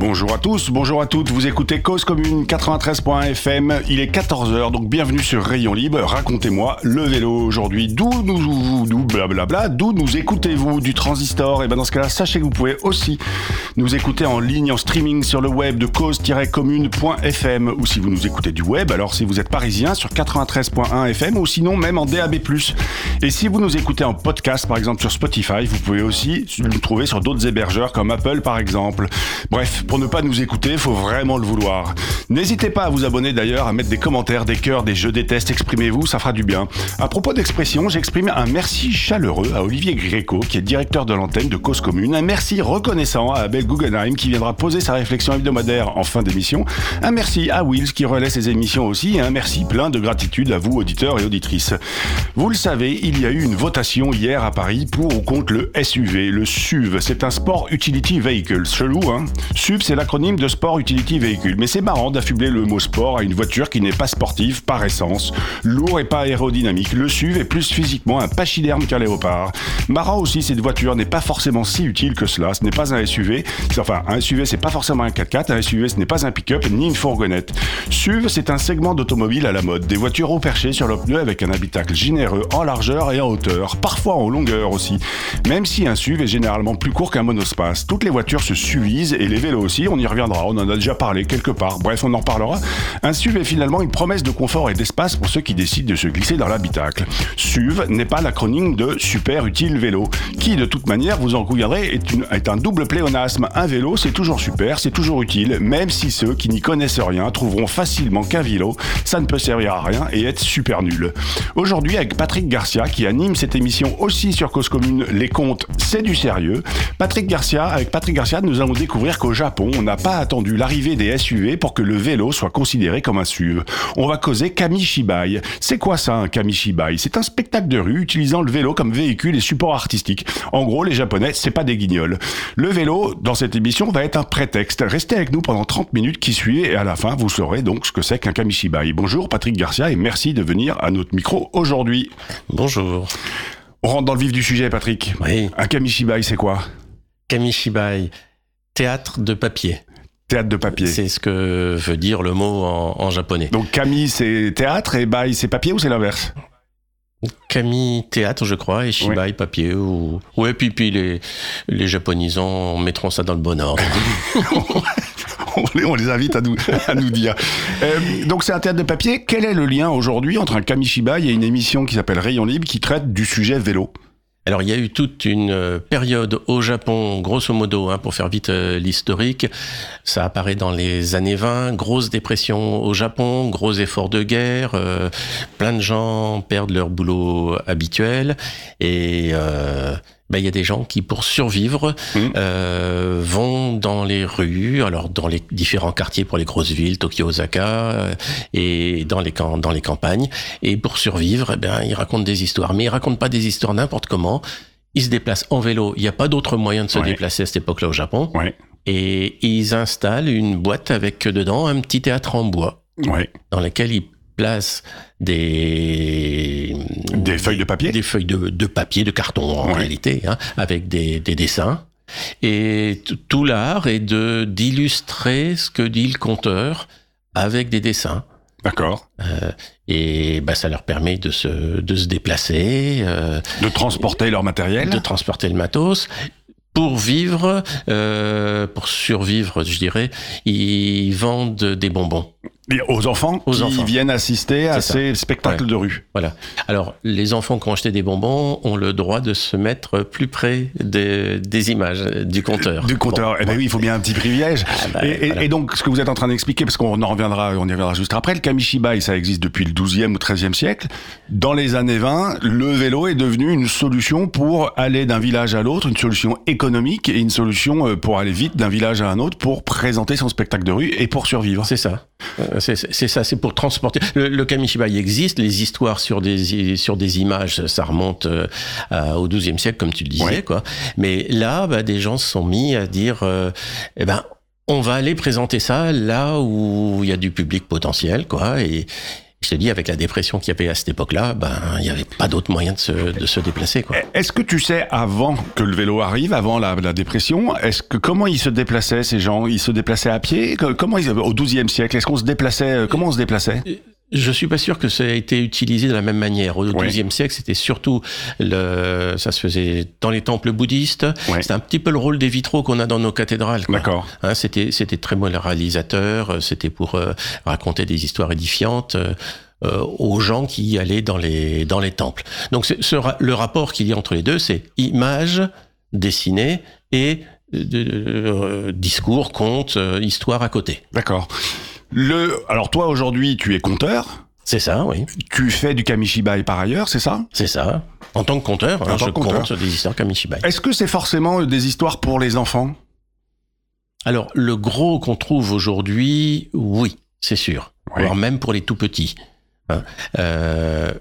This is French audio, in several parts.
Bonjour à tous, bonjour à toutes, vous écoutez Cause Commune 93.1 FM, il est 14h, donc bienvenue sur Rayon Libre, racontez-moi le vélo aujourd'hui, d'où nous, d'où blablabla, d'où nous écoutez-vous, du transistor, et ben dans ce cas-là, sachez que vous pouvez aussi nous écouter en ligne, en streaming sur le web de cause-commune.fm, ou si vous nous écoutez du web, alors si vous êtes parisien, sur 93.1 FM, ou sinon même en DAB+. Et si vous nous écoutez en podcast, par exemple sur Spotify, vous pouvez aussi nous trouver sur d'autres hébergeurs comme Apple par exemple. Bref, pour ne pas nous écouter, faut vraiment le vouloir. N'hésitez pas à vous abonner d'ailleurs, à mettre des commentaires, des cœurs, des jeux, des tests, exprimez-vous, ça fera du bien. À propos d'expression, j'exprime un merci chaleureux à Olivier Gréco, qui est directeur de l'antenne de Cause Commune. Un merci reconnaissant à Abel Guggenheim, qui viendra poser sa réflexion hebdomadaire en fin d'émission. Un merci à Wills, qui relaie ses émissions aussi. Et un merci plein de gratitude à vous, auditeurs et auditrices. Vous le savez, il y a eu une votation hier à Paris pour ou contre le SUV, le SUV. C'est un Sport Utility Vehicle. Chelou, hein? C'est l'acronyme de Sport Utility Vehicle. Mais c'est marrant d'affubler le mot sport à une voiture qui n'est pas sportive par essence, lourd et pas aérodynamique. Le SUV est plus physiquement un pachyderme qu'un léopard. Marrant aussi, cette voiture n'est pas forcément si utile que cela. Ce n'est pas un SUV. Enfin, un SUV, c'est pas forcément un 4x4. Un SUV, ce n'est pas un pick-up ni une fourgonnette. SUV, c'est un segment d'automobile à la mode. Des voitures haut perchées sur le pneu avec un habitacle généreux en largeur et en hauteur, parfois en longueur aussi. Même si un SUV est généralement plus court qu'un monospace. Toutes les voitures se suvisent et les vélos on y reviendra, on en a déjà parlé quelque part. Bref, on en parlera. Un SUV est finalement une promesse de confort et d'espace pour ceux qui décident de se glisser dans l'habitacle. SUV n'est pas l'acronyme de super utile vélo, qui de toute manière, vous en conviendrez, est, est un double pléonasme. Un vélo, c'est toujours super, c'est toujours utile, même si ceux qui n'y connaissent rien trouveront facilement qu'un vélo, ça ne peut servir à rien et être super nul. Aujourd'hui, avec Patrick Garcia, qui anime cette émission aussi sur Cause Commune, les comptes, c'est du sérieux. Patrick Garcia, avec Patrick Garcia, nous allons découvrir qu'au Japon, on n'a pas attendu l'arrivée des SUV pour que le vélo soit considéré comme un SUV. On va causer Kamishibai. C'est quoi ça, un Kamishibai? C'est un spectacle de rue utilisant le vélo comme véhicule et support artistique. En gros, les Japonais, c'est pas des guignols. Le vélo, dans cette émission, va être un prétexte. Restez avec nous pendant 30 minutes qui suivent et à la fin, vous saurez donc ce que c'est qu'un Kamishibai. Bonjour Patrick Garcia et merci de venir à notre micro aujourd'hui. Bonjour. On rentre dans le vif du sujet, Patrick. Oui, Un Kamishibai, c'est quoi? Kamishibai, théâtre de papier. Théâtre de papier. C'est ce que veut dire le mot en, en japonais. Donc Kami, c'est théâtre et Bai, c'est papier ou c'est l'inverse? Kami, théâtre, je crois, et Shibai, papier. Ou... Ouais, puis, puis les, les japonisants mettront ça dans le bon ordre. on, les, on les invite à nous, à nous dire. Euh, donc c'est un théâtre de papier. Quel est le lien aujourd'hui entre un Kamishibai et une émission qui s'appelle Rayon Libre qui traite du sujet vélo Alors, il y a eu toute une euh, période au Japon, grosso modo, hein, pour faire vite euh, l'historique. Ça apparaît dans les années 20, grosse dépression au Japon, gros efforts de guerre, euh, plein de gens perdent leur boulot habituel et ben, il y a des gens qui, pour survivre, Mhm. euh, vont dans les rues, alors dans les différents quartiers pour les grosses villes, Tokyo, Osaka, euh, et dans les, camp- dans les campagnes. Et pour survivre, eh ben, ils racontent des histoires. Mais ils racontent pas des histoires n'importe comment. Ils se déplacent en vélo. Il n'y a pas d'autre moyen de se Ouais. déplacer à cette époque-là au Japon. Ouais, Et ils installent une boîte avec dedans un petit théâtre en bois ouais. dans lequel ils des Des feuilles de papier des feuilles de, de papier, de carton en Ouais. réalité, hein, avec des, des dessins. Et tout l'art est de d'illustrer ce que dit le conteur avec des dessins. D'accord. Et bah, ça leur permet de se, de se déplacer, euh, De transporter leur matériel de transporter le matos. Pour vivre, euh, pour survivre, je dirais, ils vendent des bonbons. Aux enfants Aux qui enfants. viennent assister à ces spectacles Ouais. de rue. Voilà. Alors, les enfants qui ont acheté des bonbons ont le droit de se mettre plus près des, des images, du compteur. Du compteur. Bon, eh ben oui, il faut bien un petit privilège. Ah bah, et, et- voilà. et donc, ce que vous êtes en train d'expliquer, parce qu'on en reviendra, on y reviendra juste après, le kamishibai, ça existe depuis le 12e ou 13e siècle. Dans les années 20, le vélo est devenu une solution pour aller d'un village à l'autre, une solution économique et une solution euh, pour aller vite d'un village à un autre pour présenter son spectacle de rue et pour survivre. C'est ça. Euh, C'est c'est ça, c'est pour transporter. Le, le kamishibai existe, les histoires sur des, sur des images, ça remonte euh, à- au XIIe siècle, comme tu le disais, Ouais. quoi. Mais là, bah, des gens se sont mis à dire, euh, eh ben, on va aller présenter ça là où il y a du public potentiel, quoi. Et je te dis, avec la dépression qu'il y avait à cette époque-là, ben, il n'y avait pas d'autre moyen de se, de se déplacer, quoi. Est-ce que tu sais, avant que le vélo arrive, avant la, la dépression, est-ce que comment ils se déplaçaient ces gens? Ils se déplaçaient à pied? Que- Comment ils au XIIe siècle Est-ce qu'on se déplaçait euh, Comment on se déplaçait? Je suis pas sûr que ça a été utilisé de la même manière. Au Ouais. XIIe siècle, c'était surtout le, ça se faisait dans les temples bouddhistes. Ouais. C'était un petit peu le rôle des vitraux qu'on a dans nos cathédrales. D'accord. Hein, c'était, c'était très moralisateur. euh, C'était pour euh, raconter des histoires édifiantes. euh, euh, aux gens qui allaient dans les dans les temples. Donc ce le rapport qu'il y a entre les deux, c'est image dessinée et discours, conte, histoire à côté. D'accord. Le, alors toi aujourd'hui, tu es conteur. C'est ça, oui. Tu fais du kamishibai par ailleurs, c'est ça? C'est ça. En tant que conteur, En hein, tant je que conteur. compte des histoires Kamishibai. Est-ce que c'est forcément des histoires pour les enfants? Alors, le gros qu'on trouve aujourd'hui, oui, c'est sûr. Ouais. Voire même pour les tout petits. Hein. Euh,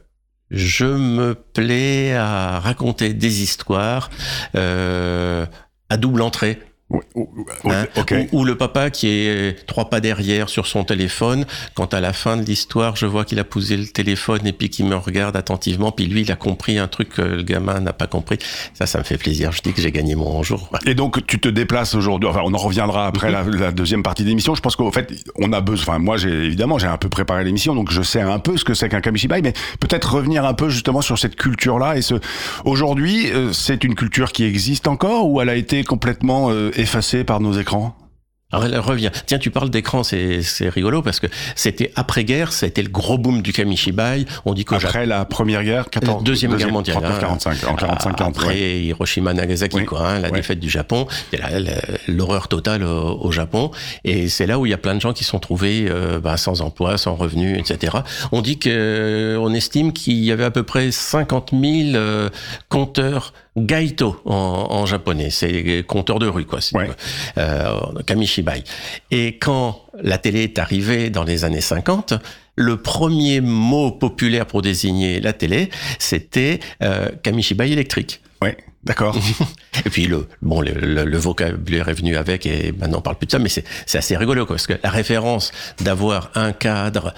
je me plais à raconter des histoires euh, à double entrée. Oh, hein. Ou, ou le papa qui est trois pas derrière sur son téléphone, quand à la fin de l'histoire, je vois qu'il a posé le téléphone et puis qu'il me regarde attentivement, puis lui, il a compris un truc que le gamin n'a pas compris. Ça, ça me fait plaisir. Je dis que j'ai gagné mon jour. Et donc tu te déplaces aujourd'hui. Enfin, on en reviendra après la, la deuxième partie de l'émission. Je pense qu'au fait, on a besoin. Enfin, moi, j'ai évidemment, j'ai un peu préparé l'émission, donc je sais un peu ce que c'est qu'un kamishibai, mais peut-être revenir un peu justement sur cette culture-là. Et ce, aujourd'hui, euh, c'est une culture qui existe encore ou elle a été complètement euh, par nos écrans? Alors elle revient. Tiens, tu parles d'écran, c'est c'est rigolo parce que c'était après-guerre, été le gros boom du kamishibai. On dit qu'au après la première guerre, 14, Deuxième Guerre mondiale, 39, hein. 45, en 45, 40, Après ouais. Hiroshima, Nagasaki, Oui. quoi, hein, la Ouais. défaite du Japon, la- la- l'horreur totale au, au Japon, et c'est là où il y a plein de gens qui sont trouvés euh, bah, sans emploi, sans revenus, etc. On dit que, on estime qu'il y avait à peu près 50 000 euh, compteurs gaito en, en japonais, c'est compteurs de rue, quoi, c'est, Ouais. euh, kamishibai. Et quand la télé est arrivée dans les années 50, le premier mot populaire pour désigner la télé, c'était euh, kamishibai électrique. Ouais, d'accord. Et puis le bon le, le- le vocabulaire est venu avec et maintenant on parle plus de ça, mais c'est c'est assez rigolo quoi, parce que la référence d'avoir un cadre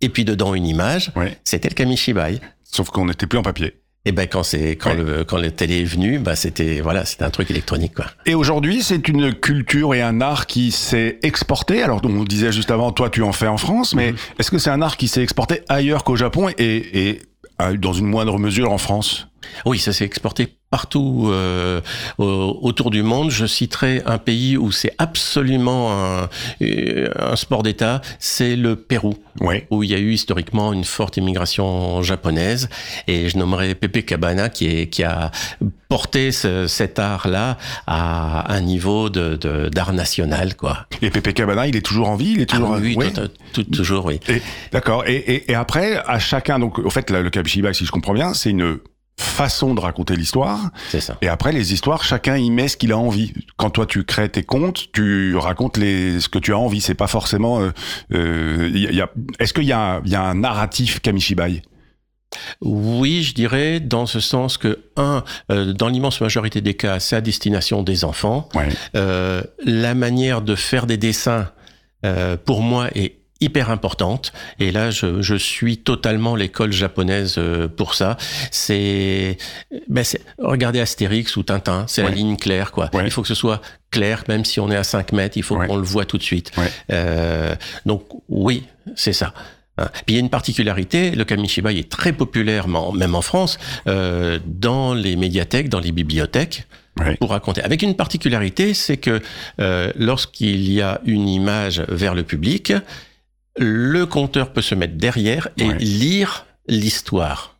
et puis dedans une image, Ouais. c'était le kamishibai. Sauf qu'on n'était plus en papier. Et ben quand c'est quand Ouais. le quand la télé est venue, bah c'était voilà c'était un truc électronique quoi. Et aujourd'hui, c'est une culture et un art qui s'est exporté. Alors, on disait juste avant, toi, tu en fais en France, mais est-ce que c'est un art qui s'est exporté ailleurs qu'au Japon et, et euh, dans une moindre mesure en France? Oui, ça s'est exporté partout euh, au- autour du monde. Je citerai un pays où c'est absolument un, un sport d'État, c'est le Pérou. Où il y a eu historiquement une forte immigration japonaise. Et je nommerai Pepe Cabana qui, est, qui a porté ce- cet art-là à un niveau de, de- d'art national, quoi. Et Pepe Cabana, il est toujours en vie, il est toujours. ah, oui, Ouais. tout- tout- toujours, oui. Et- D'accord. Et, et, et après, à chacun, donc, au fait, le Kabishibai, si je comprends bien, c'est une façon de raconter l'histoire. C'est ça. Et après, les histoires, chacun y met ce qu'il a envie. Quand toi, tu crées tes contes, tu racontes les, ce que tu as envie. C'est pas forcément. Euh, euh, y a- y a, Est-ce qu'il y, a un- il y a un narratif Kamishibai? Oui, je dirais dans ce sens que, un, euh, dans l'immense majorité des cas, c'est à destination des enfants. Ouais. La manière de faire des dessins, pour moi, est hyper importante. Et là, je, je suis totalement l'école japonaise euh, pour ça. C'est, ben c'est, regardez Astérix ou Tintin, c'est Ouais. la ligne claire, quoi. Ouais. Il faut que ce soit clair, même si on est à 5 mètres, il faut Ouais. qu'on le voit tout de suite. Euh, donc, oui, c'est ça. Hein. Puis il y a une particularité, le kamishibai est très populaire, même en France, euh, dans les médiathèques, dans les bibliothèques, pour raconter. Avec une particularité, c'est que euh, lorsqu'il y a une image vers le public, le conteur peut se mettre derrière et Ouais. lire l'histoire.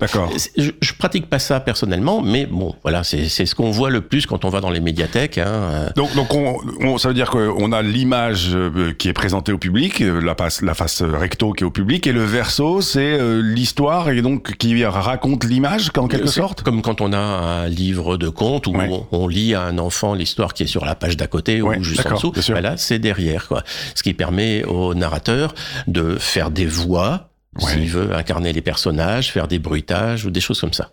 D'accord. Je, je pratique pas ça personnellement, mais bon, voilà, c'est c'est ce qu'on voit le plus quand on va dans les médiathèques. Hein. euh, Donc, donc on, on- ça veut dire qu'on a l'image euh, qui est présentée au public, euh, la face, la face recto qui est au public, et le verso, c'est l'histoire et donc qui raconte l'image en quelque sorte? Comme quand on a un livre de contes où Ouais. on, on lit à un enfant l'histoire qui est sur la page d'à côté Ouais, ou juste en dessous. bien sûr. Ben là, c'est derrière, quoi. Ce qui permet au narrateur de faire des voix, S'il veut incarner les personnages, faire des bruitages ou des choses comme ça.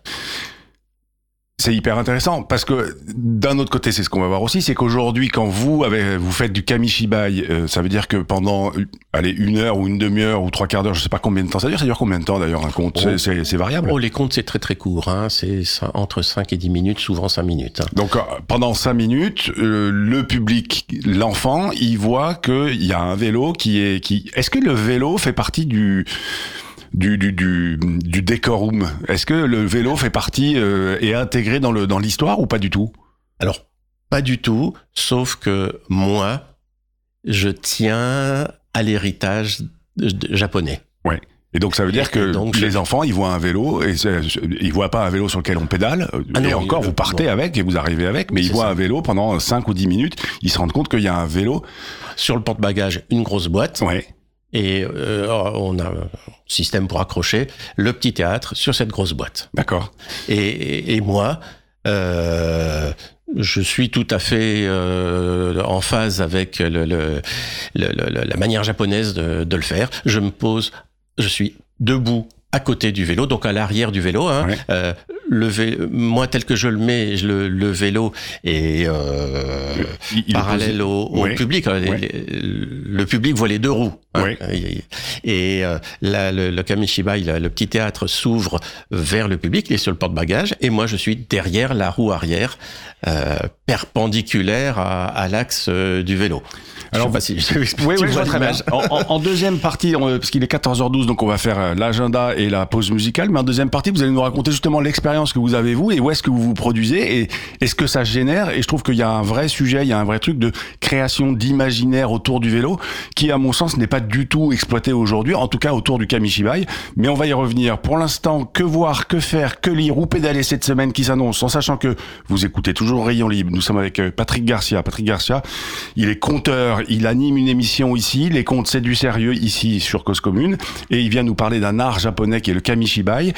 C'est hyper intéressant parce que d'un autre côté, c'est ce qu'on va voir aussi, c'est qu'aujourd'hui, quand vous avez, vous faites du kamishibai, euh, ça veut dire que pendant, euh, allez, une heure ou une demi-heure ou trois quarts d'heure, je sais pas combien de temps ça dure. Ça dure combien de temps d'ailleurs un Oh. C'est- C'est c'est variable. Oh, les contes, c'est très très court. Hein. C'est entre 5 et 10 minutes, souvent 5 minutes. hein. Donc euh, pendant cinq minutes, euh, le public, l'enfant, il voit qu'il y a un vélo qui est qui. Est-ce que le vélo fait partie du du du du, du décorum Est-ce que le vélo fait partie euh, est intégré dans le dans l'histoire ou pas du tout? Alors, pas du tout, sauf que moi, je tiens à l'héritage japonais. Et donc ça veut dire Et que donc, les je- enfants, ils voient un vélo et ils voient pas un vélo sur lequel on pédale. euh, Ah et encore, il- vous partez avec et vous arrivez avec, mais ils voient ça. un vélo pendant 5 ou 10 minutes. Ils se rendent compte qu'il y a un vélo. Sur le porte-bagages, une grosse boîte. Ouais. Et euh, on a un système pour accrocher le petit théâtre sur cette grosse boîte. D'accord. Et, et- et moi, euh, je suis tout à fait euh, en phase avec le, le- le- le- la manière japonaise de, de le faire. Je me pose, je suis debout à côté du vélo, donc à l'arrière du vélo. Hein. Ouais. Euh, le vé- moi, tel que je le mets, je le, le vélo est euh, Il- il est parallèle au, au Ouais. public. hein. Les- Ouais. les- le public voit les deux roues. hein. Et euh, là, le, le Kamishibai, le, le petit théâtre s'ouvre vers le public, il est sur le porte-bagages, et moi je suis derrière la roue arrière, perpendiculaire à, à l'axe du vélo. Alors, je sais pas si je Oui, oui, je vois très bien. En, deuxième partie, on- parce qu'il est 14h12, donc on va faire euh, et la pause musicale. Mais en deuxième partie, vous allez nous raconter justement l'expérience que vous avez vous et où est-ce que vous vous produisez et est-ce que ça génère. Et je trouve qu'il y a un vrai sujet, il y a un vrai truc de création d'imaginaire autour du vélo qui, à mon sens, n'est pas du tout exploité aujourd'hui, en tout cas autour du Kamishibai. Mais on va y revenir. Pour l'instant, que voir, que faire, que lire ou pédaler cette semaine qui s'annonce, en sachant que vous écoutez toujours Rayon Libre. Nous sommes avec euh, Patrick Garcia. Patrick Garcia, il est conteur, il anime une émission ici, les contes c'est du sérieux ici sur Cause Commune, et il vient nous parler d'un art japonais est le kamishibai.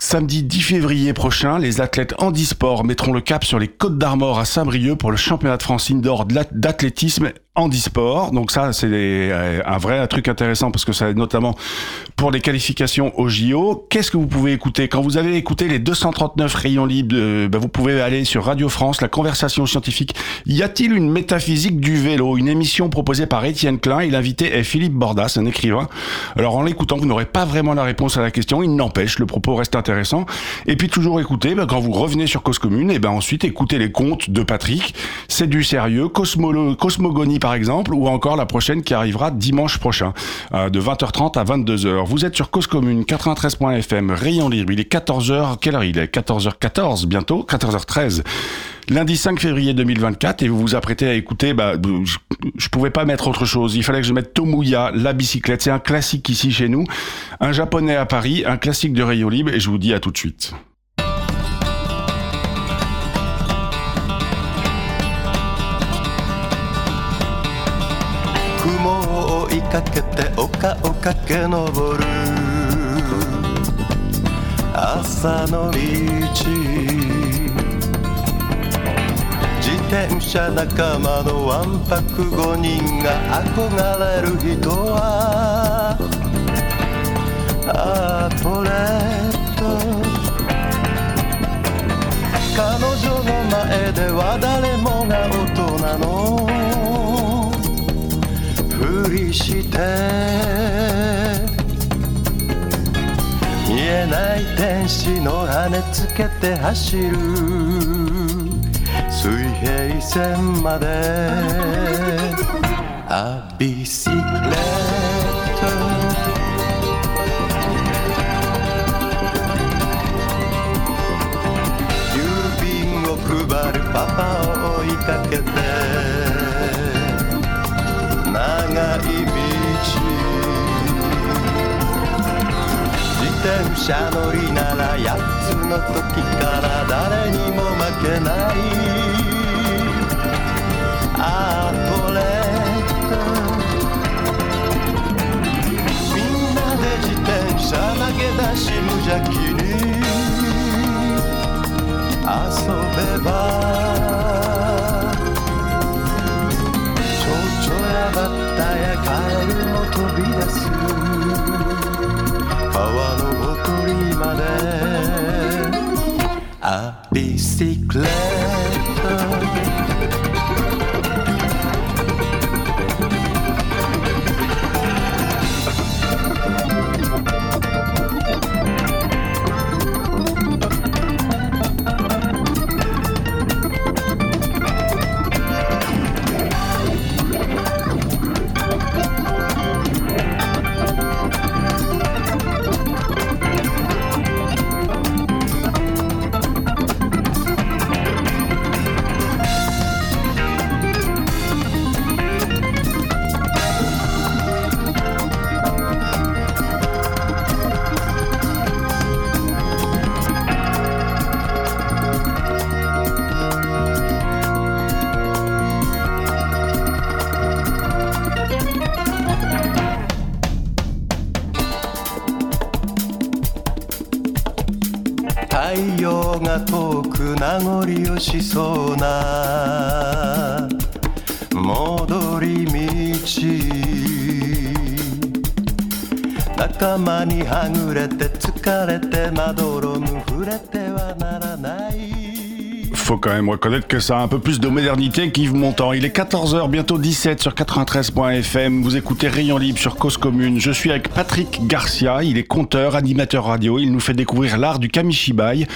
Samedi 10 février prochain, les athlètes handisport mettront le cap sur les Côtes d'Armor à Saint-Brieuc pour le championnat de France indoor d'athlétisme handisport. Donc ça, c'est euh, un vrai truc intéressant parce que ça notamment pour les qualifications au JO. Qu'est-ce que vous pouvez écouter? Quand vous avez écouté les 239 rayons libres, bah, vous pouvez aller sur Radio France, la conversation scientifique. Y a-t-il une métaphysique du vélo? Une émission proposée par Étienne Klein et l'invité est Philippe Bordas, un écrivain. Alors en l'écoutant, vous n'aurez pas vraiment la réponse à la question. Il n'empêche, le propos reste intéressant. Et puis toujours écouter, bah, quand vous revenez sur Cause Commune, et ben ensuite écoutez les contes de Patrick. C'est du sérieux. Cosmogonie par exemple, ou encore la prochaine qui arrivera dimanche prochain, euh, de 20h30 à 22h. Vous êtes sur Cause Commune 93.fm, Rayon Libre. Il est 14h. Quelle heure il est? 14h14 bientôt, 14h13. Lundi 5 février 2024 et vous vous apprêtez à écouter, bah, je, je pouvais pas mettre autre chose. Il fallait que je mette Tomuya, la bicyclette. C'est un classique ici chez nous. Un japonais à Paris, un classique de Rayon Libre et je vous dis à tout de suite. かけて丘を駆け上る。朝の道。自転車仲間のわんぱく5人が憧れる人はアトレット彼女の前では誰もが大人のりして。見えない天使の羽つけて走る。水平線まで。アビシレット。郵便を配るパパを追いかけて。転車乗りなら8つの時から誰にも負けないアートレット。みんなで自転車投げ出し無邪気に。遊べば secret. 仲間にはぐれて疲れてまどろむ触れてはならないfaut quand même reconnaître que ça a un peu plus de modernité qu'Yves Montand. Il est 14h, bientôt 17 sur 93.fm. Vous écoutez Rayon Libre sur Cause Commune. Je suis avec Patrick Garcia. Il est conteur, animateur radio. Il nous fait découvrir l'art du kamishibai.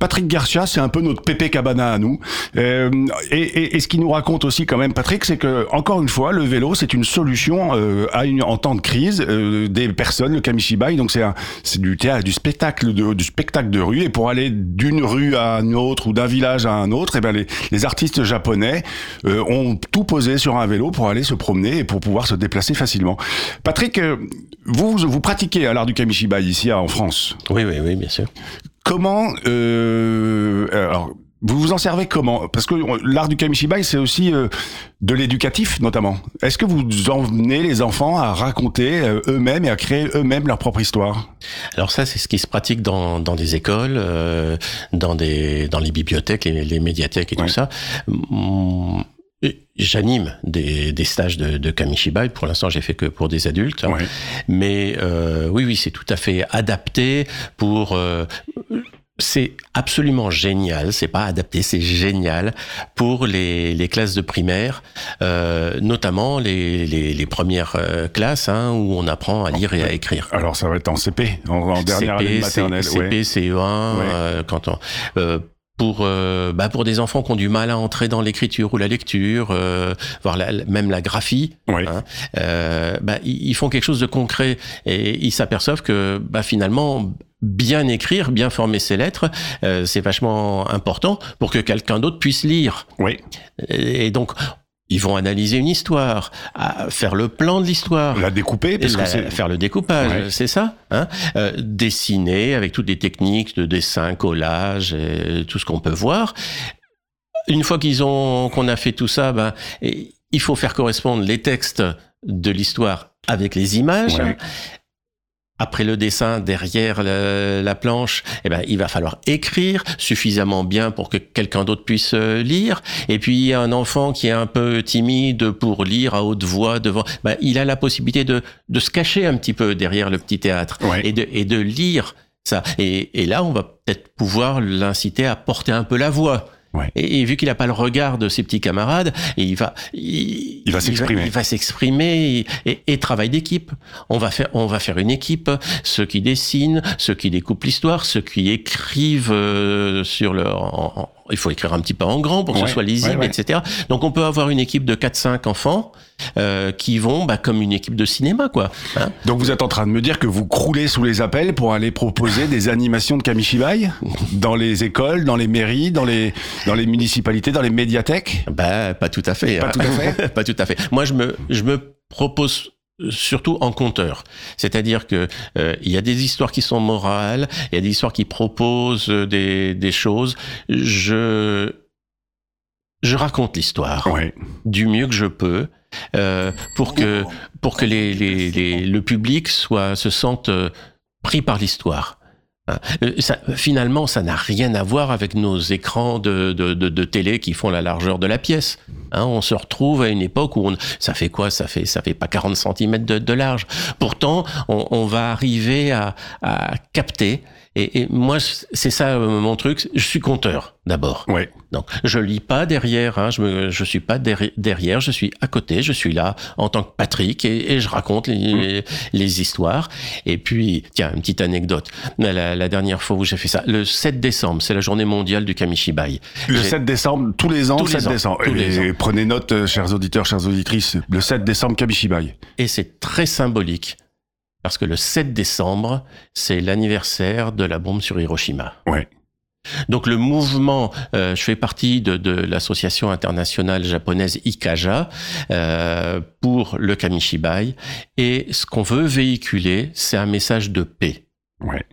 Patrick Garcia, c'est un peu notre Pépé Cabana à nous. Euh, et, ce qu'il nous raconte aussi quand même, Patrick, c'est que, encore une fois, le vélo, c'est une solution euh, à une, en temps de crise euh, des personnes, le kamishibai. Donc c'est du théâtre, du spectacle de, du spectacle de rue. Et pour aller d'une rue à une autre ou d'un village à un autre, et ben les, les artistes japonais ont tout posé sur un vélo pour aller se promener et pour pouvoir se déplacer facilement. Patrick, vous, vous pratiquez à l'art du kamishibai ici en France? Oui, oui, oui, bien sûr. Comment euh, alors, vous vous en servez comment? Parce que l'art du kamishibai, c'est aussi euh, de l'éducatif, notamment. Est-ce que vous emmenez les enfants à raconter euh, eux-mêmes et à créer eux-mêmes leur propre histoire? Alors ça, c'est ce qui se pratique dans, dans des écoles, euh, dans, des, dans les bibliothèques, les, les médiathèques et Ouais. tout ça. J'anime des, des stages de, de kamishibai. Pour l'instant, j'ai fait que pour des adultes. Ouais. Mais euh, oui, oui, c'est tout à fait adapté pour. euh, c'est absolument génial. C'est pas adapté, c'est génial pour les, les classes de primaire, euh, notamment les, les, les premières euh, classes hein, où on apprend à lire et à écrire. Alors ça va être en CP, en, en dernière année de maternelle. CP, ouais. CE1, euh, quand on, euh, pour euh, bah pour des enfants qui ont du mal à entrer dans l'écriture ou la lecture, euh, voire la- même la graphie, hein, euh, bah, ils ils font quelque chose de concret et ils s'aperçoivent que bah, finalement bien écrire, bien former ses lettres, euh, c'est vachement important pour que quelqu'un d'autre puisse lire. Oui. Et donc ils vont analyser une histoire, à faire le plan de l'histoire. La découper, parce La- que c'est... faire le découpage, Ouais. c'est ça. Hein Euh, dessiner avec toutes les techniques de dessin, collage, et tout ce qu'on peut voir. Une fois qu'ils ont qu'on a fait tout ça, ben il faut faire correspondre les textes de l'histoire avec les images. Ouais. Après le dessin, derrière la, la planche, eh ben, il va falloir écrire suffisamment bien pour que quelqu'un d'autre puisse euh, lire. Et puis, un enfant qui est un peu timide pour lire à haute voix devant, ben, il a la possibilité de, de se cacher un petit peu derrière le petit théâtre Ouais. et, de, et de lire ça. Et, et là, on va peut-être pouvoir l'inciter à porter un peu la voix. Ouais. Et, et vu qu'il n'a pas le regard de ses petits camarades, et il va, il, Il va s'exprimer. Il va s'exprimer et, et, et travail d'équipe. On va faire, on va faire une équipe. Ceux qui dessinent, ceux qui découpent l'histoire, ceux qui écrivent euh, sur le. en- en- il faut écrire un petit peu en grand pour que Ouais, ce soit lisible, ouais, ouais. etc. Donc on peut avoir une équipe de 4-5 enfants euh, qui vont bah, comme une équipe de cinéma, quoi. Hein Donc vous êtes en train de me dire que vous croulez sous les appels pour aller proposer des animations de kamishibai dans les écoles, dans les mairies, dans les dans les municipalités, dans les médiathèques? Bah, pas tout à fait. Pas hein. tout à fait pas tout à fait. Moi, je me, je me propose surtout en conteur. C'est-à-dire que euh, il y a des histoires qui sont morales, il y a des histoires qui proposent des, des choses. Je je raconte l'histoire Ouais. du mieux que je peux euh, pour que pour que les, les, les- le public soit se sente euh, pris par l'histoire. Euh, finalement, ça n'a rien à voir avec nos écrans de, télé qui font la largeur de la pièce. Hein, on se retrouve à une époque où ça fait quoi? Ça fait ça fait pas 40 cm de, large. Pourtant, on, va arriver à capter. Et, et moi, c'est ça euh, mon truc. Je suis conteur d'abord. Ouais. Donc, je lis pas derrière, hein, je me, je suis pas derri- derrière, je suis à côté, je suis là en tant que Patrick et, et je raconte les, les histoires. Et puis, tiens, une petite anecdote. La, la dernière fois où j'ai fait ça, le 7 décembre, c'est la journée mondiale du Kamishibai. Le J'ai- 7 décembre, tous les ans, Tous 7 les ans, décembre. tous les Et prenez note, euh, chers auditeurs, chères auditrices, le 7 décembre, Kabishibai. Et c'est très symbolique parce que le 7 décembre, c'est l'anniversaire de la bombe sur Hiroshima. Ouais. Donc le mouvement, euh, je fais partie de, de l'association internationale japonaise Ikaja euh, pour le Kamishibai et ce qu'on veut véhiculer, c'est un message de paix. Ouais.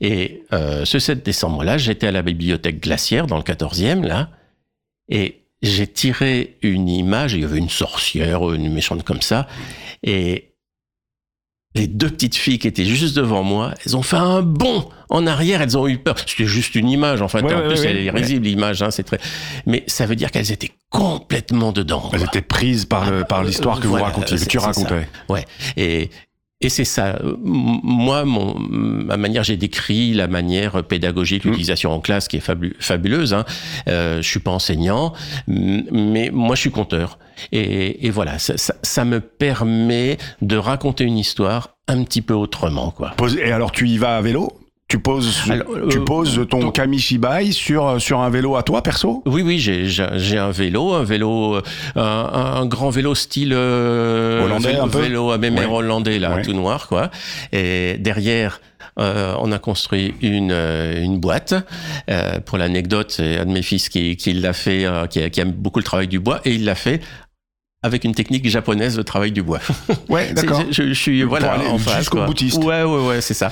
Et euh, ce 7 décembre-là, j'étais à la bibliothèque glaciaire dans le 14e là et j'ai tiré une image, il y avait une sorcière, une méchante comme ça et les deux petites filles qui étaient juste devant moi, elles ont fait un bond en arrière, elles ont eu peur. C'était juste une image, en fait. Ouais, en ouais, plus, ouais, elle est risible, l'image, hein, c'est très. Mais ça veut dire qu'elles étaient complètement dedans. Elles quoi. étaient prises par, par l'histoire que vous racontiez, que tu ça. racontais. Ouais. Et, et c'est ça. Euh, Moi, mon, ma manière, j'ai décrit la manière pédagogique, Mm. l'utilisation en classe qui est fabu- fabuleuse. Hein. Euh, je suis pas enseignant, mais moi, je suis conteur. Et, et voilà, ça, ça, ça me permet de raconter une histoire un petit peu autrement, quoi. Et alors, tu y vas à vélo? Tu poses, Alors, euh, tu poses ton donc- Kamishibai sur, sur un vélo à toi, perso? Oui, oui, j'ai un vélo, un vélo, euh, un, un grand vélo style euh, Hollandais, vélo, un peu? vélo à mémère Ouais. hollandais là, Ouais. tout noir quoi. Et derrière, euh, on a construit une euh, une boîte. Euh, pour l'anecdote, c'est un de mes fils qui qui l'a fait, euh, qui, qui aime beaucoup le travail du bois et il l'a fait avec une technique japonaise de travail du bois. Ouais, d'accord. Je, je suis Pour voilà aller en face jusqu'au quoi. boutiste. Ouais ouais ouais c'est ça.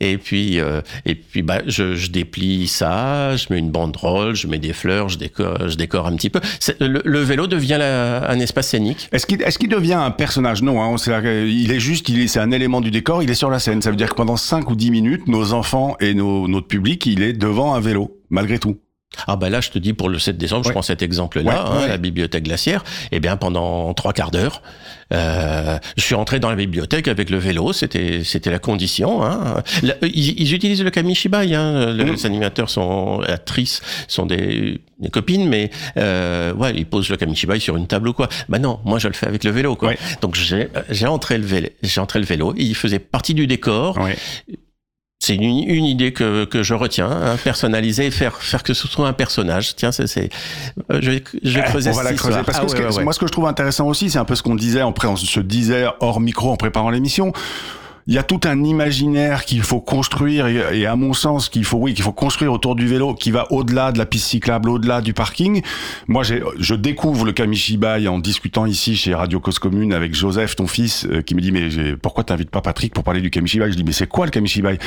Et puis euh, et puis bah je, je déplie ça, je mets une banderole, je mets des fleurs, je décore je décore un petit peu. Le, le vélo devient la- un espace scénique. Est-ce qu'il est qu'il devient un personnage? Non, hein, il est juste, il est, c'est un élément du décor, il est sur la scène. Ça veut dire que pendant 5 ou 10 minutes, nos enfants et nos, notre public, il est devant un vélo, malgré tout. Ah bah là je te dis pour le 7 décembre, je prends cet exemple-là, Ouais, hein, ouais. la bibliothèque glaciaire. Eh bien pendant trois quarts d'heure, euh, je suis entré dans la bibliothèque avec le vélo, c'était c'était la condition. Hein. Là, ils, ils utilisent le kamishibai, hein. Mhm. les animateurs sont actrices, sont des, des copines, mais euh, ouais ils posent le kamishibai sur une table ou quoi. Bah non, moi je le fais avec le vélo quoi. Donc j'ai j'ai entré le vélo, j'ai entré le vélo, il faisait partie du décor. C'est une, une idée que, que je retiens, hein, personnaliser, faire faire que ce soit un personnage. Tiens, c'est c'est euh, je vais je vais Eh, creuser on va la creuser histoire. parce que Ah ce ouais, que- ouais, ouais. moi ce que je trouve intéressant aussi, c'est un peu ce qu'on disait, après on se disait hors micro en préparant l'émission. Il y a tout un imaginaire qu'il faut construire et, à mon sens qu'il faut oui qu'il faut construire autour du vélo qui va au-delà de la piste cyclable, au-delà du parking. Moi je découvre le Kamishibai en discutant ici chez Radio Cause Commune avec Joseph ton fils euh, qui me dit mais pourquoi t'invites pas Patrick pour parler du Kamishibai? Je dis mais c'est quoi le Kamishibai?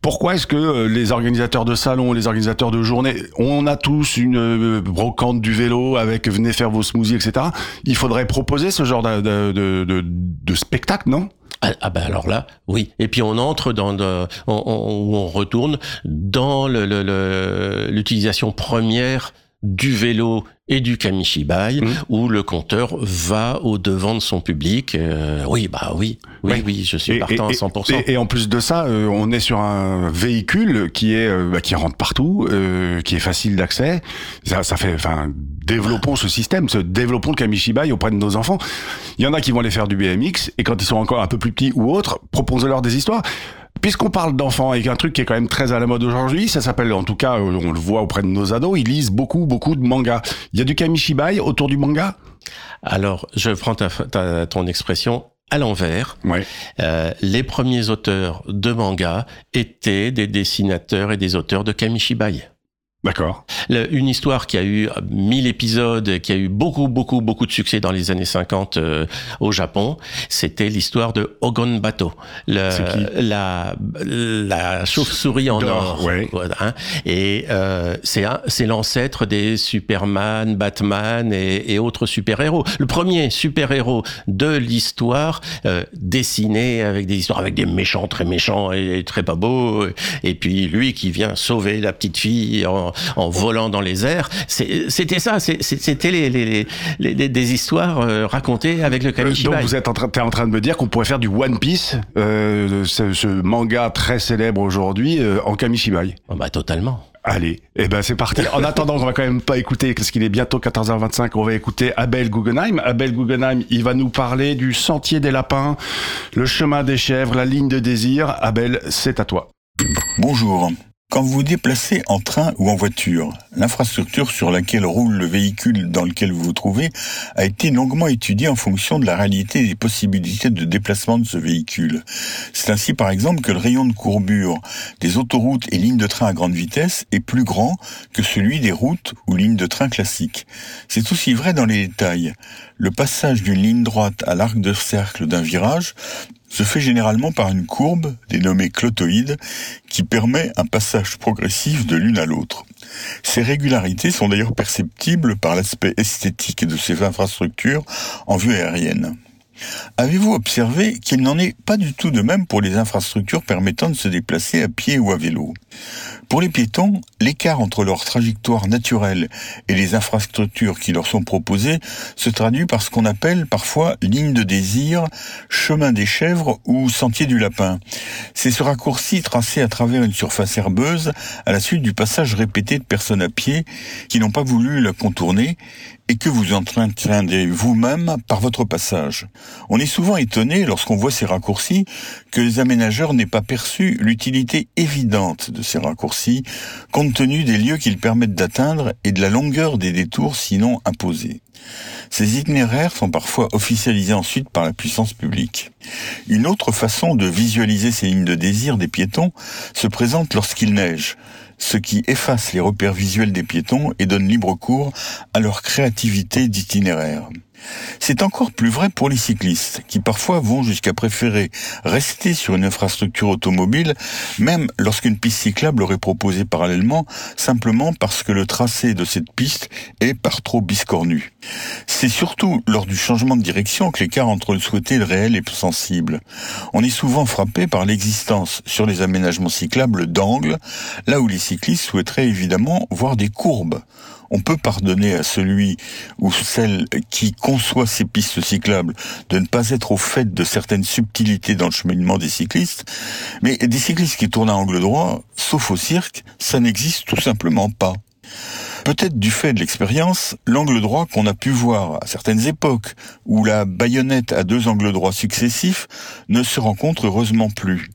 Pourquoi est-ce que euh, les organisateurs de salons, les organisateurs de journées, on a tous une euh, brocante du vélo avec venez faire vos smoothies, etc. Il faudrait proposer ce genre de, de, de- de spectacle, non? Ah, ah ben alors là, oui. Et puis on entre dans, on, on, on retourne dans le- le- le- l'utilisation première du vélo et du kamishibai, Mhm. où le compteur va au devant de son public. Euh, oui, bah oui, oui, Ouais. oui, je suis partant à 100%. Et, et en plus de ça, euh, on est sur un véhicule qui est euh, bah, qui rentre partout, euh, qui est facile d'accès. Ça, ça fait, enfin, développons ce système, ce, développons le Kamishibai auprès de nos enfants. Il y en a qui vont aller faire du BMX et quand ils sont encore un peu plus petits ou autres, proposez-leur des histoires. Puisqu'on parle d'enfants et qu'un truc qui est quand même très à la mode aujourd'hui, ça s'appelle, en tout cas, on le voit auprès de nos ados, ils lisent beaucoup, beaucoup de mangas. Il y a du Kamishibai autour du manga? Alors, je prends ta, ta- ton expression à l'envers. Ouais. Euh, les premiers auteurs de manga étaient des dessinateurs et des auteurs de kamishibai. D'accord. Une histoire qui a eu 1000 épisodes, qui a eu beaucoup, beaucoup, beaucoup de succès dans les années 50 euh, au Japon, c'était l'histoire de Ogon Bato, le- la, la chauve-souris en or. ouais. Hein. Et euh, c'est un- c'est l'ancêtre des Superman, Batman et, et autres super-héros. Le premier super-héros de l'histoire, euh, dessiné avec des histoires, avec des méchants très méchants et, très pas beaux, et puis lui qui vient sauver la petite fille en, en volant dans les airs. C'était ça, c'était les, les, les- les- les- des histoires euh, racontées avec le Euh, Kamishibai. donc vous êtes en train, t'es en train de me dire qu'on pourrait faire du One Piece, euh, ce, ce manga très célèbre aujourd'hui, euh, en Kamishibai. Oh, bah, totalement. Allez, eh ben c'est parti. En attendant, on va quand même pas écouter, parce qu'il est bientôt 14h25, on va écouter Abel Guggenheim. Abel Guggenheim, il va nous parler du sentier des lapins, le chemin des chèvres, la ligne de désir. Abel, c'est à toi. Bonjour. Quand vous vous déplacez en train ou en voiture, l'infrastructure sur laquelle roule le véhicule dans lequel vous vous trouvez a été longuement étudiée en fonction de la réalité et des possibilités de déplacement de ce véhicule. C'est ainsi par exemple que le rayon de courbure des autoroutes et lignes de train à grande vitesse est plus grand que celui des routes ou lignes de train classiques. C'est aussi vrai dans les détails. Le passage d'une ligne droite à l'arc de cercle d'un virage se fait généralement par une courbe, dénommée clotoïde, qui permet un passage progressif de l'une à l'autre. Ces régularités sont d'ailleurs perceptibles par l'aspect esthétique de ces infrastructures en vue aérienne. Avez-vous observé qu'il n'en est pas du tout de même pour les infrastructures permettant de se déplacer à pied ou à vélo? Pour les piétons, l'écart entre leur trajectoire naturelle et les infrastructures qui leur sont proposées se traduit par ce qu'on appelle parfois ligne de désir, chemin des chèvres ou sentier du lapin. C'est ce raccourci tracé à travers une surface herbeuse à la suite du passage répété de personnes à pied qui n'ont pas voulu la contourner et que vous entretiendrez vous-même par votre passage. On est souvent étonné lorsqu'on voit ces raccourcis que les aménageurs n'aient pas perçu l'utilité évidente de ces raccourcis compte tenu des lieux qu'ils permettent d'atteindre et de la longueur des détours sinon imposés. Ces itinéraires sont parfois officialisés ensuite par la puissance publique. Une autre façon de visualiser ces lignes de désir des piétons se présente lorsqu'il neige, ce qui efface les repères visuels des piétons et donne libre cours à leur créativité d'itinéraire. C'est encore plus vrai pour les cyclistes, qui parfois vont jusqu'à préférer rester sur une infrastructure automobile, même lorsqu'une piste cyclable leur est proposée parallèlement, simplement parce que le tracé de cette piste est par trop biscornu. C'est surtout lors du changement de direction que l'écart entre le souhaité et le réel est sensible. On est souvent frappé par l'existence sur les aménagements cyclables d'angles, là où les cyclistes souhaiteraient évidemment voir des courbes. On peut pardonner à celui ou celle qui conçoit ces pistes cyclables de ne pas être au fait de certaines subtilités dans le cheminement des cyclistes, mais des cyclistes qui tournent à angle droit, sauf au cirque, ça n'existe tout simplement pas. Peut-être du fait de l'expérience, l'angle droit qu'on a pu voir à certaines époques, où la baïonnette à deux angles droits successifs, ne se rencontre heureusement plus.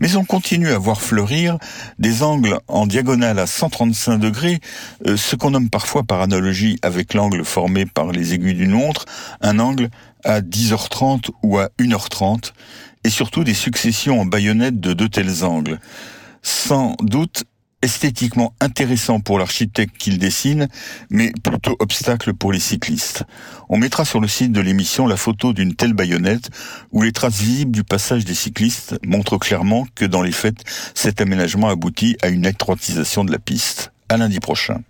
Mais on continue à voir fleurir des angles en diagonale à 135 degrés, euh, ce qu'on nomme parfois par analogie avec l'angle formé par les aiguilles d'une montre, un angle à 10h30 ou à 1h30, et surtout des successions en baïonnette de deux tels angles. Sans doute esthétiquement intéressant pour l'architecte qui le dessine, mais plutôt obstacle pour les cyclistes. On mettra sur le site de l'émission la photo d'une telle baïonnette où les traces visibles du passage des cyclistes montrent clairement que dans les faits, cet aménagement aboutit à une étroitisation de la piste. À lundi prochain.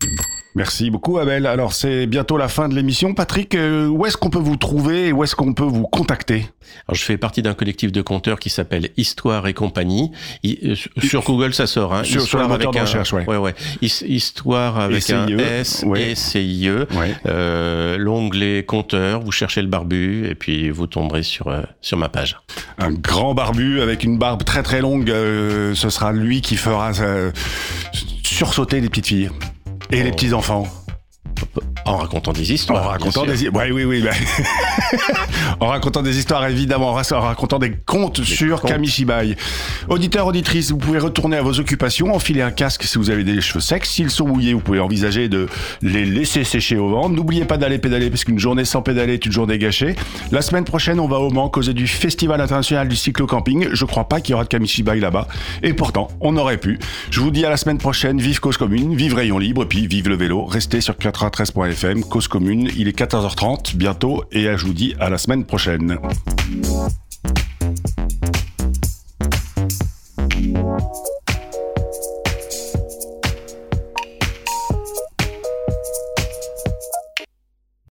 Merci beaucoup Abel. Alors c'est bientôt la fin de l'émission. Patrick, euh, où est-ce qu'on peut vous trouver et où est-ce qu'on peut vous contacter? Alors, je fais partie d'un collectif de compteurs qui s'appelle Histoire et compagnie. I- euh, sur- sur Google, ça sort. Hein. Sur- sur Histoire moteur avec de un- recherche, ouais. ouais, ouais. His- Histoire avec un S ouais. et CIE. Ouais. Euh, L'onglet compteur, vous cherchez le barbu et puis vous tomberez sur euh, sur ma page. Un grand barbu avec une barbe très très longue. euh, ce sera lui qui fera euh, sursauter les petites filles et les petits enfants. Oh, En racontant des histoires. En racontant des, ouais, oui, oui, bah. en racontant des histoires évidemment, en ra- en racontant des contes sur contes. Kamishibai. Auditeurs, auditrices, vous pouvez retourner à vos occupations, enfiler un casque si vous avez des cheveux secs. S'ils sont mouillés, vous pouvez envisager de les laisser sécher au vent. N'oubliez pas d'aller pédaler parce qu'une journée sans pédaler est une journée gâchée. La semaine prochaine, on va au Mans causer du Festival international du cyclo-camping. Je crois pas qu'il y aura de Kamishibai là-bas. Et pourtant, on aurait pu. Je vous dis à la semaine prochaine. Vive Cause Commune, vive Rayon Libre, puis vive le vélo. Restez sur 93.fm, Cause Commune. Il est 14h30 bientôt et je vous dis à la semaine prochaine.